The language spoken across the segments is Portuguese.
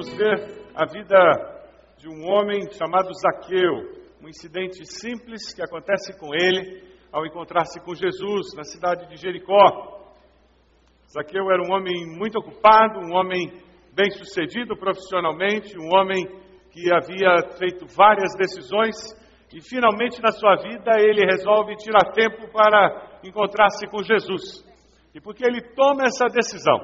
Vamos ver a vida de um homem chamado Zaqueu, um incidente simples que acontece com ele ao encontrar-se com Jesus na cidade de Jericó. Zaqueu era um homem muito ocupado, um homem bem-sucedido profissionalmente, um homem que havia feito várias decisões e finalmente na sua vida ele resolve tirar tempo para encontrar-se com Jesus. E porque ele toma essa decisão,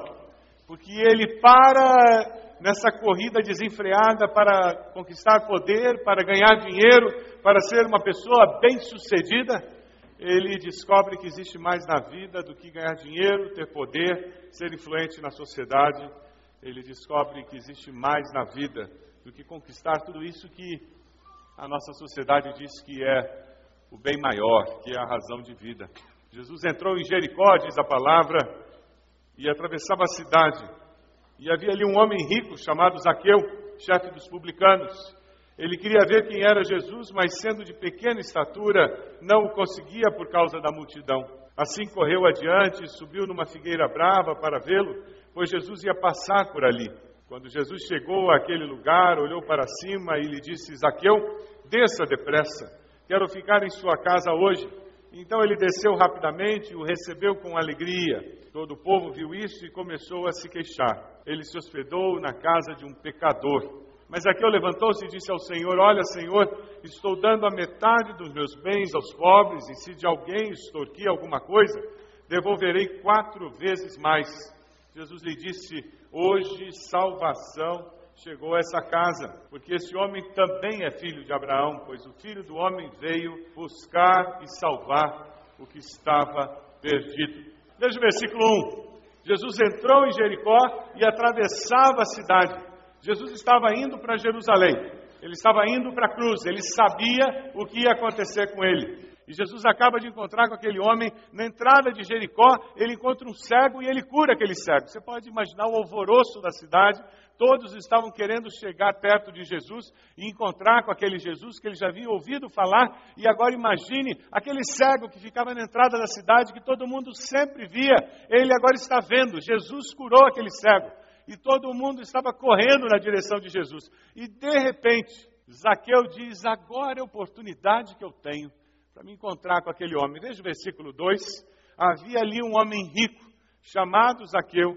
porque ele para nessa corrida desenfreada para conquistar poder, para ganhar dinheiro, para ser uma pessoa bem-sucedida, ele descobre que existe mais na vida do que ganhar dinheiro, ter poder, ser influente na sociedade. Ele descobre que existe mais na vida do que conquistar tudo isso que a nossa sociedade diz que é o bem maior, que é a razão de vida. Jesus entrou em Jericó, diz a palavra, e atravessava a cidade. E havia ali um homem rico chamado Zaqueu, chefe dos publicanos. Ele queria ver quem era Jesus, mas sendo de pequena estatura, não o conseguia por causa da multidão. Assim correu adiante, subiu numa figueira brava para vê-lo, pois Jesus ia passar por ali. Quando Jesus chegou àquele lugar, olhou para cima e lhe disse: Zaqueu, desça depressa, quero ficar em sua casa hoje. Então ele desceu rapidamente e o recebeu com alegria. Todo o povo viu isso e começou a se queixar. Ele se hospedou na casa de um pecador. Mas Zaqueu levantou-se e disse ao Senhor: Olha, Senhor, estou dando a metade dos meus bens aos pobres, e se de alguém extorquir alguma coisa, devolverei quatro vezes mais. Jesus lhe disse: Hoje salvação chegou a essa casa, porque esse homem também é filho de Abraão, pois o filho do homem veio buscar e salvar o que estava perdido. Veja o versículo 1. Jesus entrou em Jericó e atravessava a cidade. Jesus estava indo para Jerusalém, ele estava indo para a cruz, ele sabia o que ia acontecer com ele. E Jesus acaba de encontrar com aquele homem na entrada de Jericó, ele encontra um cego e ele cura aquele cego. Você pode imaginar o alvoroço da cidade, todos estavam querendo chegar perto de Jesus e encontrar com aquele Jesus que ele já havia ouvido falar. E agora imagine aquele cego que ficava na entrada da cidade, que todo mundo sempre via, ele agora está vendo. Jesus curou aquele cego e todo mundo estava correndo na direção de Jesus. E de repente, Zaqueu diz: Agora é a oportunidade que eu tenho para me encontrar com aquele homem. Veja o versículo 2. Havia ali um homem rico, chamado Zaqueu,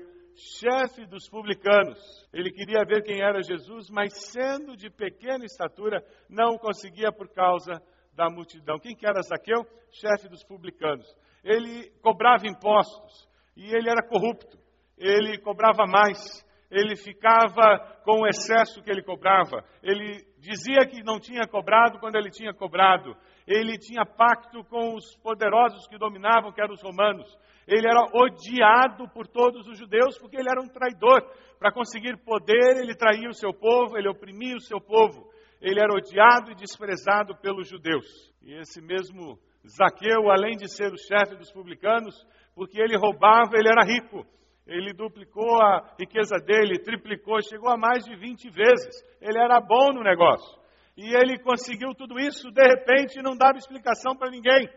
chefe dos publicanos. Ele queria ver quem era Jesus, mas sendo de pequena estatura, não conseguia por causa da multidão. Quem que era Zaqueu? Chefe dos publicanos. Ele cobrava impostos e ele era corrupto. Ele cobrava mais ele ficava com o excesso que ele cobrava, ele dizia que não tinha cobrado quando ele tinha cobrado. Ele tinha pacto com os poderosos que dominavam, que eram os romanos. Ele era odiado por todos os judeus porque ele era um traidor. Para conseguir poder, ele traía o seu povo, ele oprimia o seu povo. Ele era odiado e desprezado pelos judeus. E esse mesmo Zaqueu, além de ser o chefe dos publicanos, porque ele roubava, ele era rico. Ele duplicou a riqueza dele, triplicou, chegou a mais de 20 vezes. Ele era bom no negócio. E ele conseguiu tudo isso, de repente, não dava explicação para ninguém.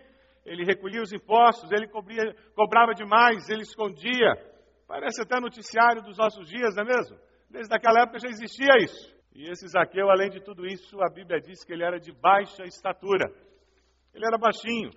Ele recolhia os impostos, ele cobria, cobrava demais, ele escondia. Parece até noticiário dos nossos dias, não é mesmo? Desde aquela época já existia isso. E esse Zaqueu, além de tudo isso, a Bíblia diz que ele era de baixa estatura. Ele era baixinho.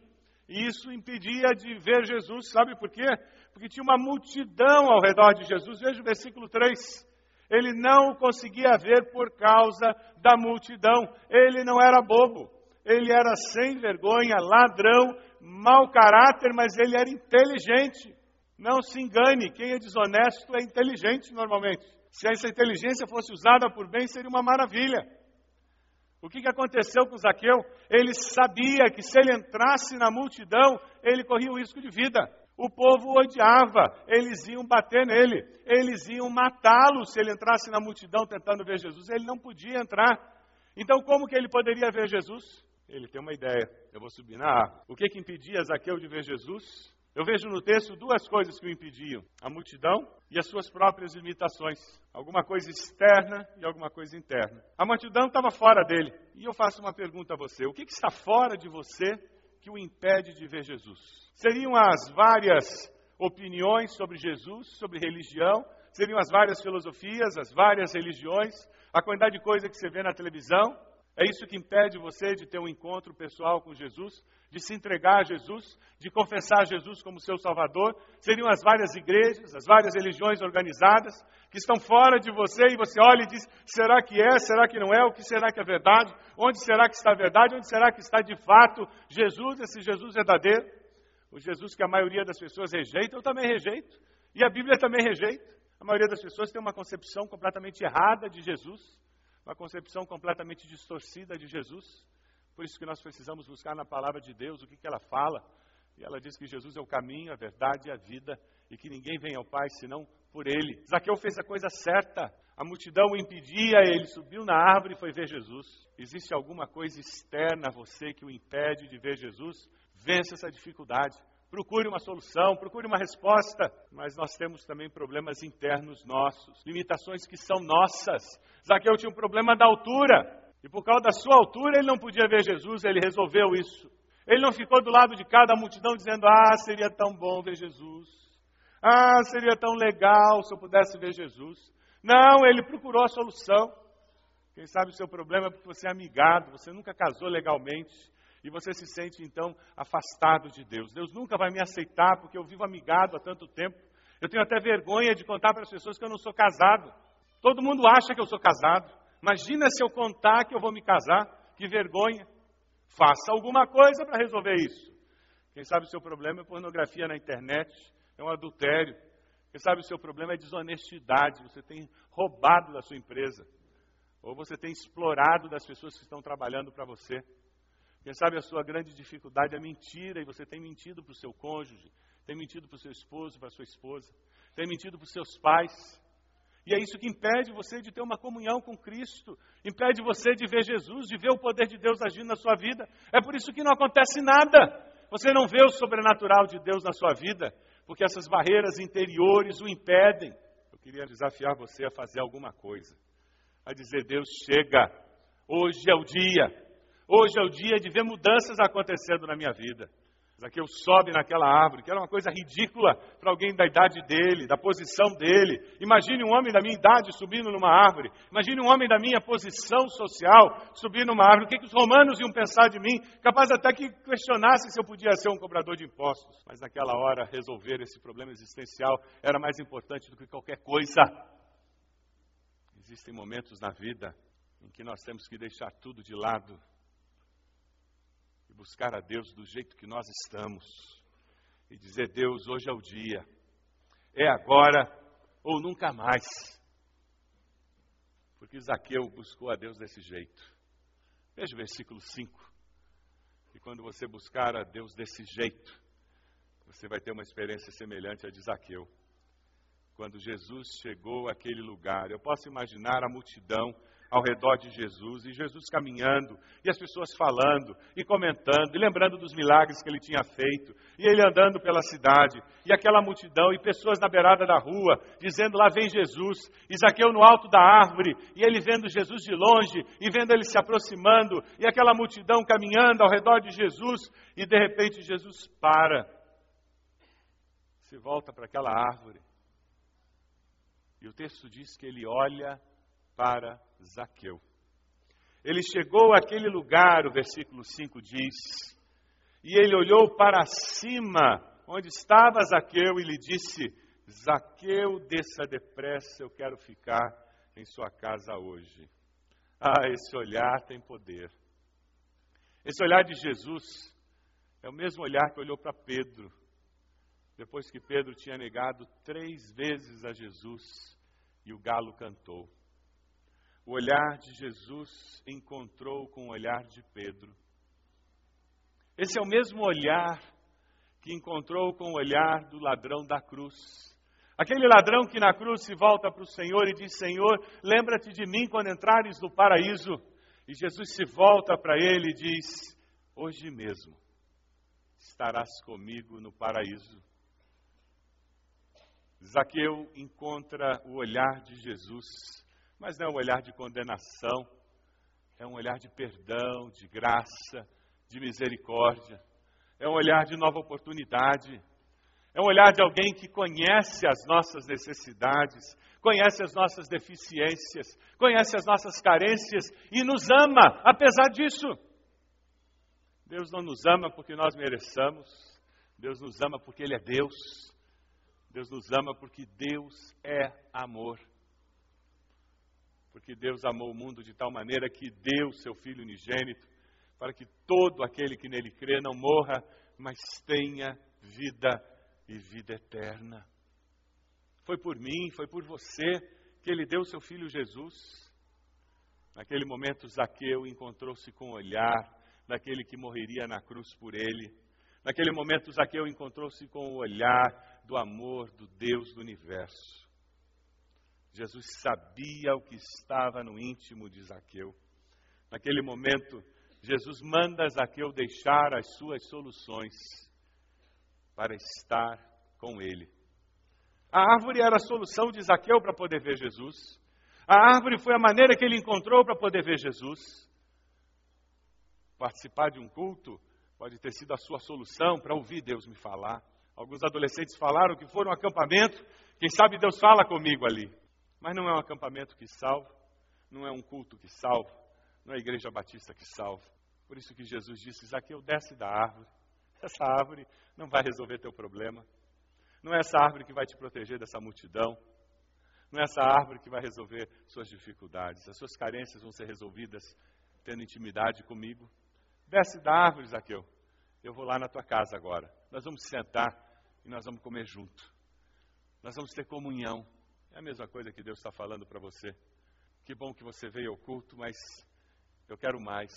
E isso impedia de ver Jesus, sabe por quê? Porque tinha uma multidão ao redor de Jesus. Veja o versículo 3. Ele não conseguia ver por causa da multidão. Ele não era bobo. Ele era sem vergonha, ladrão, mau caráter, mas ele era inteligente. Não se engane, quem é desonesto é inteligente normalmente. Se essa inteligência fosse usada por bem, seria uma maravilha. O que, que aconteceu com Zaqueu? Ele sabia que se ele entrasse na multidão, ele corria o risco de vida. O povo odiava, eles iam bater nele, eles iam matá-lo se ele entrasse na multidão tentando ver Jesus. Ele não podia entrar. Então, como que ele poderia ver Jesus? Ele tem uma ideia. Eu vou subir na árvore. O que, que impedia Zaqueu de ver Jesus? Eu vejo no texto duas coisas que o impediam: a multidão e as suas próprias limitações. Alguma coisa externa e alguma coisa interna. A multidão estava fora dele. E eu faço uma pergunta a você: o que, que está fora de você que o impede de ver Jesus? Seriam as várias opiniões sobre Jesus, sobre religião? Seriam as várias filosofias, as várias religiões? A quantidade de coisa que você vê na televisão? É isso que impede você de ter um encontro pessoal com Jesus, de se entregar a Jesus, de confessar Jesus como seu Salvador. Seriam as várias igrejas, as várias religiões organizadas que estão fora de você e você olha e diz: será que é? Será que não é? O que será que é verdade? Onde será que está a verdade? Onde será que está de fato Jesus, esse Jesus verdadeiro? O Jesus que a maioria das pessoas rejeita, eu também rejeito. E a Bíblia também rejeita. A maioria das pessoas tem uma concepção completamente errada de Jesus uma concepção completamente distorcida de Jesus. Por isso que nós precisamos buscar na palavra de Deus o que, que ela fala. E ela diz que Jesus é o caminho, a verdade e a vida, e que ninguém vem ao Pai senão por ele. Zaqueu fez a coisa certa. A multidão o impedia, ele subiu na árvore e foi ver Jesus. Existe alguma coisa externa a você que o impede de ver Jesus? Vença essa dificuldade. Procure uma solução, procure uma resposta, mas nós temos também problemas internos nossos, limitações que são nossas. Zaqueu tinha um problema da altura, e por causa da sua altura ele não podia ver Jesus, ele resolveu isso. Ele não ficou do lado de cada multidão dizendo: Ah, seria tão bom ver Jesus. Ah, seria tão legal se eu pudesse ver Jesus. Não, ele procurou a solução. Quem sabe o seu problema é porque você é amigado, você nunca casou legalmente, e você se sente então afastado de Deus. Deus nunca vai me aceitar porque eu vivo amigado há tanto tempo. Eu tenho até vergonha de contar para as pessoas que eu não sou casado. Todo mundo acha que eu sou casado. Imagina se eu contar que eu vou me casar. Que vergonha. Faça alguma coisa para resolver isso. Quem sabe o seu problema é pornografia na internet, é um adultério. Quem sabe o seu problema é desonestidade, você tem roubado da sua empresa. Ou você tem explorado das pessoas que estão trabalhando para você. Quem sabe a sua grande dificuldade é mentira e você tem mentido para o seu cônjuge, tem mentido para o seu esposo, para a sua esposa, tem mentido para os seus pais. E é isso que impede você de ter uma comunhão com Cristo, impede você de ver Jesus, de ver o poder de Deus agindo na sua vida. É por isso que não acontece nada. Você não vê o sobrenatural de Deus na sua vida, porque essas barreiras interiores o impedem. Eu queria desafiar você a fazer alguma coisa, a dizer: Deus, chega, hoje é o dia Hoje é o dia de ver mudanças acontecendo na minha vida. Zaqueu sobe naquela árvore, que era uma coisa ridícula para alguém da idade dele, da posição dele. Imagine um homem da minha idade subindo numa árvore. Imagine um homem da minha posição social subindo numa árvore. O que, que os romanos iam pensar de mim? Capaz até que questionassem se eu podia ser um cobrador de impostos. Mas naquela hora, resolver esse problema existencial era mais importante do que qualquer coisa. Existem momentos na vida em que nós temos que deixar tudo de lado buscar a Deus do jeito que nós estamos e dizer: Deus, hoje é o dia, é agora ou nunca mais. Porque Zaqueu buscou a Deus desse jeito. Veja o versículo 5. E quando você buscar a Deus desse jeito, você vai ter uma experiência semelhante à de Zaqueu. Quando Jesus chegou àquele lugar, eu posso imaginar a multidão ao redor de Jesus, e Jesus caminhando, e as pessoas falando, e comentando, e lembrando dos milagres que ele tinha feito, e ele andando pela cidade, e aquela multidão, e pessoas na beirada da rua, dizendo: Lá vem Jesus, Isaqueu no alto da árvore, e ele vendo Jesus de longe, e vendo ele se aproximando, e aquela multidão caminhando ao redor de Jesus, e de repente Jesus para, se volta para aquela árvore, e o texto diz que ele olha para Zaqueu. Ele chegou àquele lugar, o versículo 5 diz, e ele olhou para cima, onde estava Zaqueu, e lhe disse: Zaqueu, desça depressa, eu quero ficar em sua casa hoje. Ah, esse olhar tem poder. Esse olhar de Jesus é o mesmo olhar que olhou para Pedro, depois que Pedro tinha negado três vezes a Jesus e o galo cantou. O olhar de Jesus encontrou com o olhar de Pedro. Esse é o mesmo olhar que encontrou com o olhar do ladrão da cruz. Aquele ladrão que na cruz se volta para o Senhor e diz: Senhor, lembra-te de mim quando entrares no paraíso. E Jesus se volta para ele e diz: Hoje mesmo estarás comigo no paraíso. Zaqueu encontra o olhar de Jesus mas não é um olhar de condenação, é um olhar de perdão, de graça, de misericórdia. É um olhar de nova oportunidade. É um olhar de alguém que conhece as nossas necessidades, conhece as nossas deficiências, conhece as nossas carências e nos ama apesar disso. Deus não nos ama porque nós mereçamos, Deus nos ama porque Ele é Deus. Deus nos ama porque Deus é amor porque Deus amou o mundo de tal maneira que deu seu Filho unigênito, para que todo aquele que nele crê não morra, mas tenha vida e vida eterna. Foi por mim, foi por você que ele deu seu Filho Jesus. Naquele momento, Zaqueu encontrou-se com o olhar daquele que morreria na cruz por ele. Naquele momento, Zaqueu encontrou-se com o olhar do amor do Deus do universo. Jesus sabia o que estava no íntimo de Zaqueu. Naquele momento, Jesus manda Zaqueu deixar as suas soluções para estar com ele. A árvore era a solução de Zaqueu para poder ver Jesus. A árvore foi a maneira que ele encontrou para poder ver Jesus. Participar de um culto pode ter sido a sua solução para ouvir Deus me falar. Alguns adolescentes falaram que foram um acampamento, quem sabe Deus fala comigo ali. Mas não é um acampamento que salva, não é um culto que salva, não é a igreja batista que salva. Por isso que Jesus disse: Zaqueu, desce da árvore. Essa árvore não vai resolver teu problema. Não é essa árvore que vai te proteger dessa multidão. Não é essa árvore que vai resolver suas dificuldades. As suas carências vão ser resolvidas tendo intimidade comigo. Desce da árvore, Zaqueu. Eu vou lá na tua casa agora. Nós vamos sentar e nós vamos comer junto. Nós vamos ter comunhão. É a mesma coisa que Deus está falando para você. Que bom que você veio ao culto, mas eu quero mais.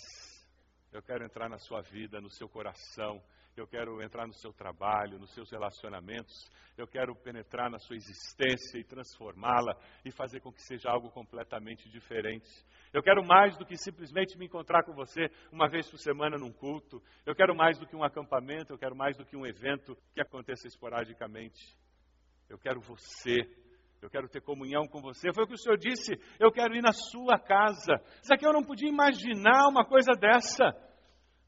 Eu quero entrar na sua vida, no seu coração. Eu quero entrar no seu trabalho, nos seus relacionamentos. Eu quero penetrar na sua existência e transformá-la e fazer com que seja algo completamente diferente. Eu quero mais do que simplesmente me encontrar com você uma vez por semana num culto. Eu quero mais do que um acampamento. Eu quero mais do que um evento que aconteça esporadicamente. Eu quero você eu quero ter comunhão com você. Foi o que o Senhor disse, eu quero ir na sua casa. eu não podia imaginar uma coisa dessa.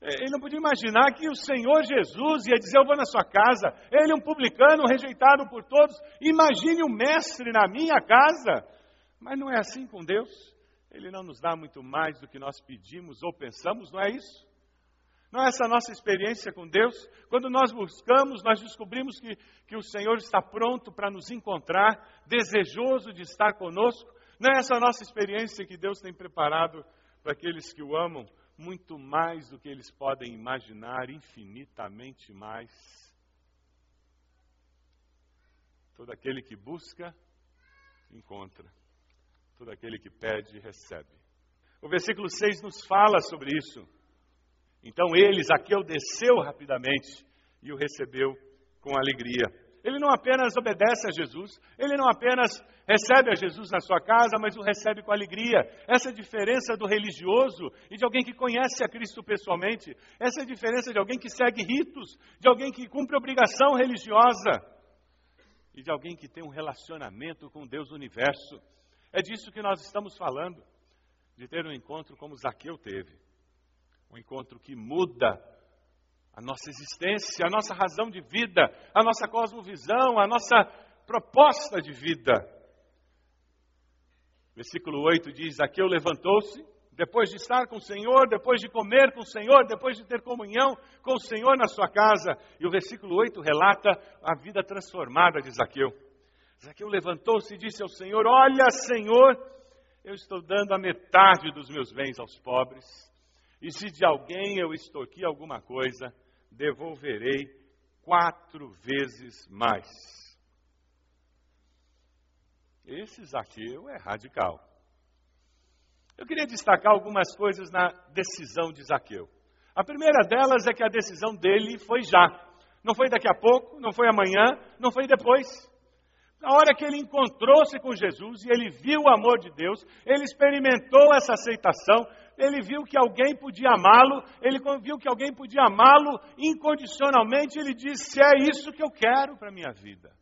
É, ele não podia imaginar que o Senhor Jesus ia dizer: Eu vou na sua casa. Ele, um publicano, rejeitado por todos. Imagine o mestre na minha casa. Mas não é assim com Deus. Ele não nos dá muito mais do que nós pedimos ou pensamos, não é isso? Não é essa a nossa experiência com Deus? Quando nós buscamos, nós descobrimos que, que o Senhor está pronto para nos encontrar, desejoso de estar conosco. Não é essa a nossa experiência que Deus tem preparado para aqueles que o amam? Muito mais do que eles podem imaginar, infinitamente mais. Todo aquele que busca, encontra. Todo aquele que pede, recebe. O versículo 6 nos fala sobre isso. Então ele, Zaqueu, desceu rapidamente e o recebeu com alegria. Ele não apenas obedece a Jesus, ele não apenas recebe a Jesus na sua casa, mas o recebe com alegria. Essa é diferença do religioso e de alguém que conhece a Cristo pessoalmente. Essa é a diferença de alguém que segue ritos, de alguém que cumpre obrigação religiosa e de alguém que tem um relacionamento com Deus do universo. É disso que nós estamos falando, de ter um encontro como Zaqueu teve. Um encontro que muda a nossa existência, a nossa razão de vida, a nossa cosmovisão, a nossa proposta de vida. Versículo 8 diz: Aqueu levantou-se, depois de estar com o Senhor, depois de comer com o Senhor, depois de ter comunhão com o Senhor na sua casa. E o versículo 8 relata a vida transformada de Zaqueu. Zaqueu levantou-se e disse ao Senhor: Olha, Senhor, eu estou dando a metade dos meus bens aos pobres. E se de alguém eu extorqui alguma coisa, devolverei quatro vezes mais. Esse Zaqueu é radical. Eu queria destacar algumas coisas na decisão de Zaqueu. A primeira delas é que a decisão dele foi já. Não foi daqui a pouco, não foi amanhã, não foi depois. Na hora que ele encontrou-se com Jesus e ele viu o amor de Deus, ele experimentou essa aceitação, ele viu que alguém podia amá-lo, ele viu que alguém podia amá-lo incondicionalmente, ele disse: É isso que eu quero para a minha vida.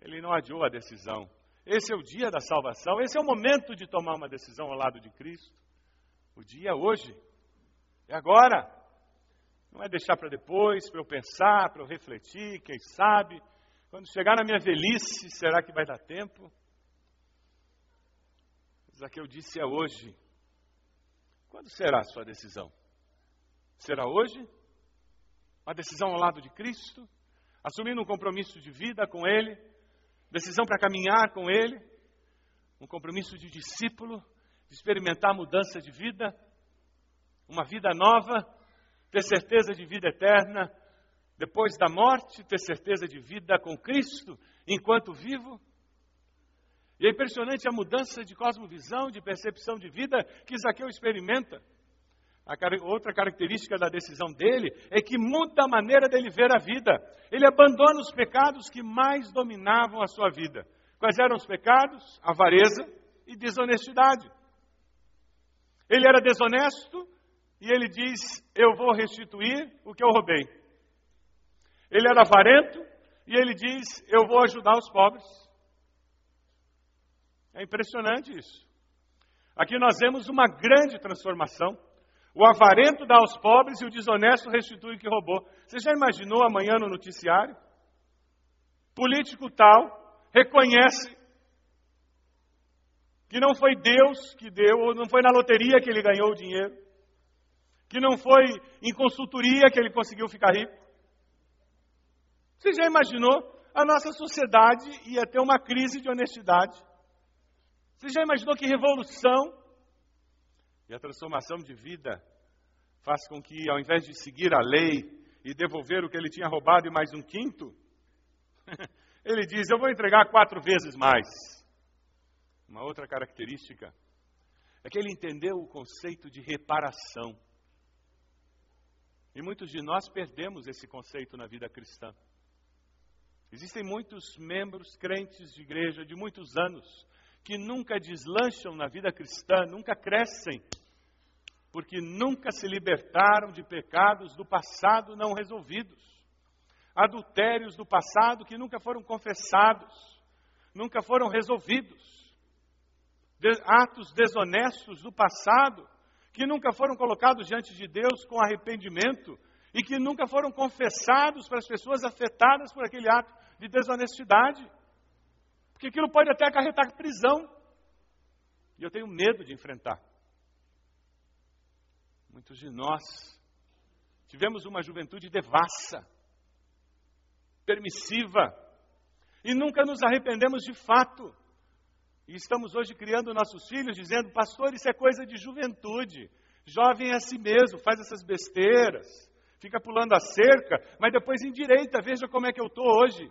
Ele não adiou a decisão. Esse é o dia da salvação, esse é o momento de tomar uma decisão ao lado de Cristo. O dia é hoje, é agora. Não é deixar para depois, para eu pensar, para eu refletir, quem sabe. Quando chegar na minha velhice, será que vai dar tempo? Zaqueu disse: é hoje. Quando será a sua decisão? Será hoje? Uma decisão ao lado de Cristo? Assumindo um compromisso de vida com Ele? Decisão para caminhar com Ele? Um compromisso de discípulo? De experimentar mudança de vida? Uma vida nova? Ter certeza de vida eterna? Depois da morte, ter certeza de vida com Cristo enquanto vivo? E é impressionante a mudança de cosmovisão, de percepção de vida que Zaqueu experimenta. A outra característica da decisão dele é que muda a maneira dele ver a vida. Ele abandona os pecados que mais dominavam a sua vida. Quais eram os pecados? Avareza e desonestidade. Ele era desonesto e ele diz: Eu vou restituir o que eu roubei. Ele era avarento e ele diz: Eu vou ajudar os pobres. É impressionante isso. Aqui nós vemos uma grande transformação. O avarento dá aos pobres e o desonesto restitui o que roubou. Você já imaginou amanhã no noticiário? Político tal reconhece que não foi Deus que deu, ou não foi na loteria que ele ganhou o dinheiro, que não foi em consultoria que ele conseguiu ficar rico. Você já imaginou? A nossa sociedade ia ter uma crise de honestidade. Você já imaginou que revolução e a transformação de vida faz com que, ao invés de seguir a lei e devolver o que ele tinha roubado e mais um quinto, ele diz: Eu vou entregar quatro vezes mais. Uma outra característica é que ele entendeu o conceito de reparação. E muitos de nós perdemos esse conceito na vida cristã. Existem muitos membros crentes de igreja de muitos anos que nunca deslancham na vida cristã, nunca crescem, porque nunca se libertaram de pecados do passado não resolvidos, adultérios do passado que nunca foram confessados, nunca foram resolvidos, atos desonestos do passado que nunca foram colocados diante de Deus com arrependimento e que nunca foram confessados para as pessoas afetadas por aquele ato de desonestidade. Porque aquilo pode até acarretar prisão. E eu tenho medo de enfrentar. Muitos de nós tivemos uma juventude devassa, permissiva, e nunca nos arrependemos de fato. E estamos hoje criando nossos filhos dizendo, pastor, isso é coisa de juventude. Jovem é assim mesmo, faz essas besteiras, fica pulando a cerca, mas depois endireita, veja como é que eu estou hoje.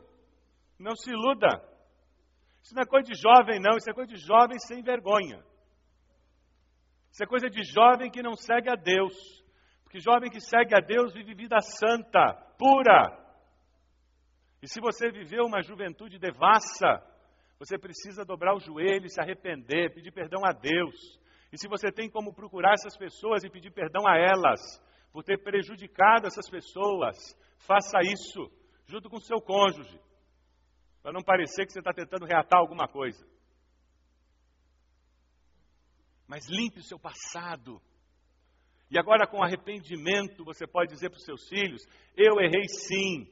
Não se iluda. Isso não é coisa de jovem, não, isso é coisa de jovem sem vergonha. Isso é coisa de jovem que não segue a Deus. Porque jovem que segue a Deus vive vida santa, pura. E se você viveu uma juventude devassa, você precisa dobrar o joelho, se arrepender, pedir perdão a Deus. E se você tem como procurar essas pessoas e pedir perdão a elas, por ter prejudicado essas pessoas, faça isso junto com seu cônjuge, para não parecer que você está tentando reatar alguma coisa. Mas limpe o seu passado. E agora, com arrependimento, você pode dizer para os seus filhos: Eu errei sim.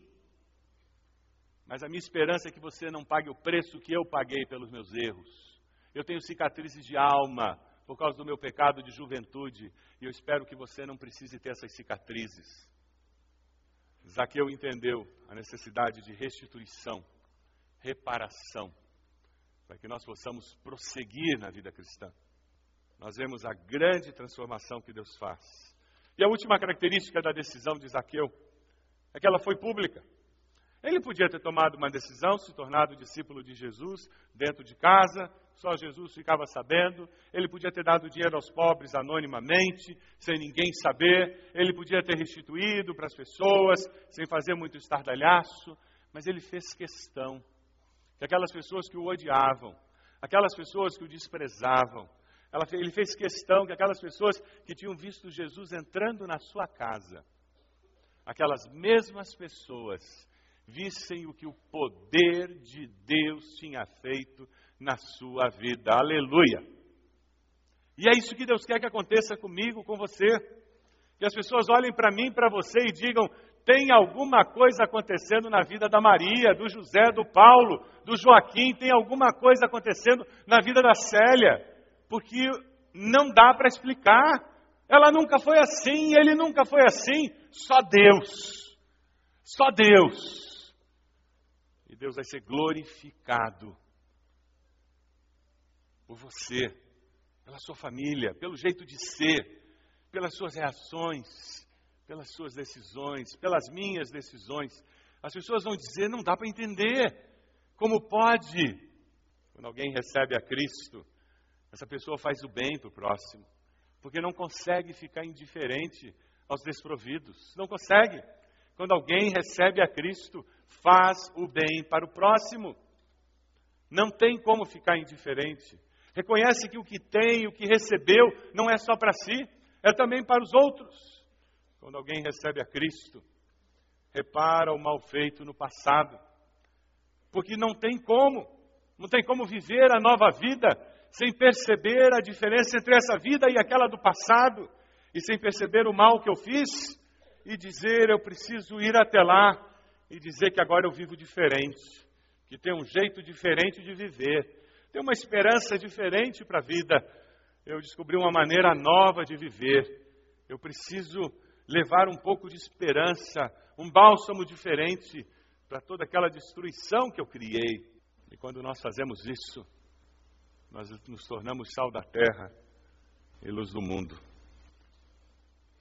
Mas a minha esperança é que você não pague o preço que eu paguei pelos meus erros. Eu tenho cicatrizes de alma por causa do meu pecado de juventude e eu espero que você não precise ter essas cicatrizes. Zaqueu entendeu a necessidade de restituição, reparação, para que nós possamos prosseguir na vida cristã nós vemos a grande transformação que Deus faz. E a última característica da decisão de Zaqueu é que ela foi pública. Ele podia ter tomado uma decisão, se tornado discípulo de Jesus dentro de casa, só Jesus ficava sabendo. Ele podia ter dado dinheiro aos pobres anonimamente, sem ninguém saber. Ele podia ter restituído para as pessoas, sem fazer muito estardalhaço. Mas ele fez questão que aquelas pessoas que o odiavam, aquelas pessoas que o desprezavam, ela, ele fez questão que aquelas pessoas que tinham visto Jesus entrando na sua casa, aquelas mesmas pessoas, vissem o que o poder de Deus tinha feito na sua vida. Aleluia! E é isso que Deus quer que aconteça comigo, com você. Que as pessoas olhem para mim, para você e digam: tem alguma coisa acontecendo na vida da Maria, do José, do Paulo, do Joaquim, tem alguma coisa acontecendo na vida da Célia porque não dá para explicar. Ela nunca foi assim, ele nunca foi assim. Só Deus. Só Deus. E Deus vai ser glorificado por você, pela sua família, pelo jeito de ser, pelas suas reações, pelas suas decisões, pelas minhas decisões. As pessoas vão dizer: não dá para entender. Como pode? Quando alguém recebe a Cristo, essa pessoa faz o bem para o próximo, porque não consegue ficar indiferente aos desprovidos. Não consegue. Quando alguém recebe a Cristo, faz o bem para o próximo. Não tem como ficar indiferente. Reconhece que o que tem, o que recebeu, não é só para si, é também para os outros. Quando alguém recebe a Cristo, repara o mal feito no passado, porque não tem como, não tem como viver a nova vida sem perceber a diferença entre essa vida e aquela do passado, e sem perceber o mal que eu fiz, e dizer: eu preciso ir até lá e dizer que agora eu vivo diferente, que tem um jeito diferente de viver, tem uma esperança diferente para a vida. Eu descobri uma maneira nova de viver. Eu preciso levar um pouco de esperança, um bálsamo diferente para toda aquela destruição que eu criei. E quando nós fazemos isso, nós nos tornamos sal da terra e luz do mundo.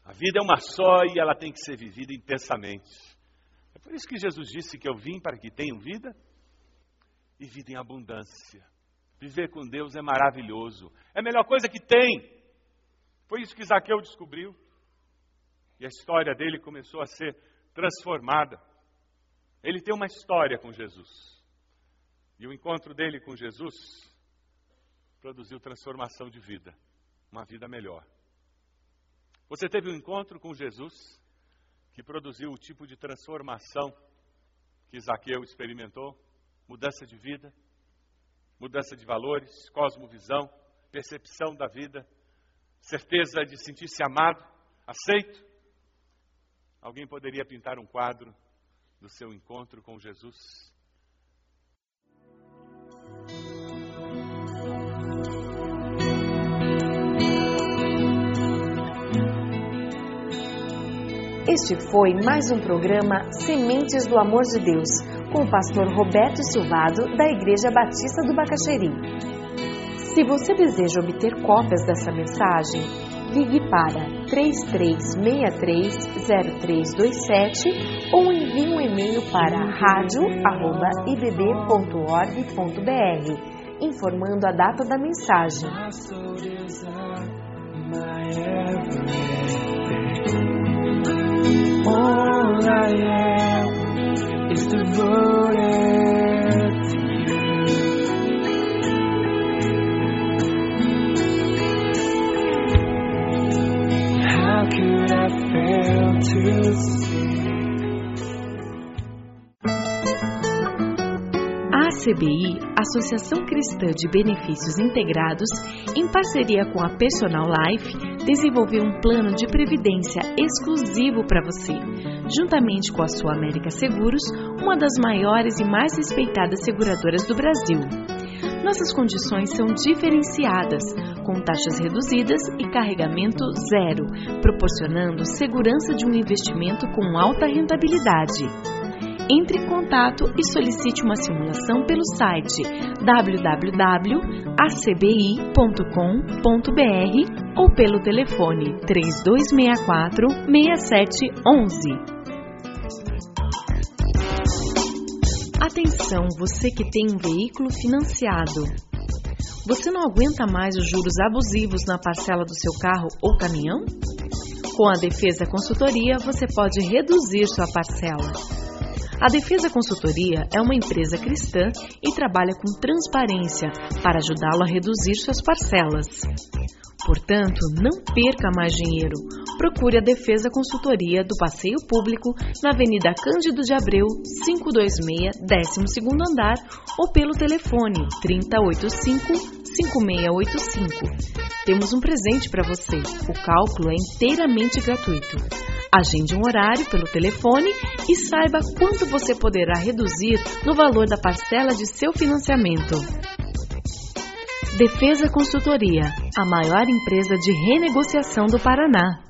A vida é uma só e ela tem que ser vivida intensamente. É por isso que Jesus disse que eu vim para que tenham vida e vida em abundância. Viver com Deus é maravilhoso, é a melhor coisa que tem. Foi isso que Zaqueu descobriu. E a história dele começou a ser transformada. Ele tem uma história com Jesus. E o encontro dele com Jesus produziu transformação de vida, uma vida melhor. Você teve um encontro com Jesus que produziu o tipo de transformação que Zaqueu experimentou? Mudança de vida, mudança de valores, cosmovisão, percepção da vida, certeza de sentir-se amado, aceito? Alguém poderia pintar um quadro do seu encontro com Jesus? Este foi mais um programa Sementes do Amor de Deus, com o pastor Roberto Silvado, da Igreja Batista do Bacaxeri. Se você deseja obter cópias dessa mensagem, ligue para 33630327 ou envie um e-mail para radio@ibb.org.br informando a data da mensagem. All I am is devoted A ACBI, Associação Cristã de Benefícios Integrados, em parceria com a Personal Life, desenvolveu um plano de previdência exclusivo para você, juntamente com a Sua América Seguros, uma das maiores e mais respeitadas seguradoras do Brasil. Nossas condições são diferenciadas, com taxas reduzidas e carregamento zero, proporcionando segurança de um investimento com alta rentabilidade. Entre em contato e solicite uma simulação pelo site www.acbi.com.br ou pelo telefone 3264 6711. Atenção, você que tem um veículo financiado. Você não aguenta mais os juros abusivos na parcela do seu carro ou caminhão? Com a Defesa Consultoria, você pode reduzir sua parcela. A Defesa Consultoria é uma empresa cristã e trabalha com transparência para ajudá-lo a reduzir suas parcelas. Portanto, não perca mais dinheiro. Procure a Defesa Consultoria do Passeio Público na Avenida Cândido de Abreu, 526, 12º andar ou pelo telefone 3085 5685. Temos um presente para você. O cálculo é inteiramente gratuito. Agende um horário pelo telefone e saiba quanto você poderá reduzir no valor da parcela de seu financiamento. Defesa Consultoria, a maior empresa de renegociação do Paraná.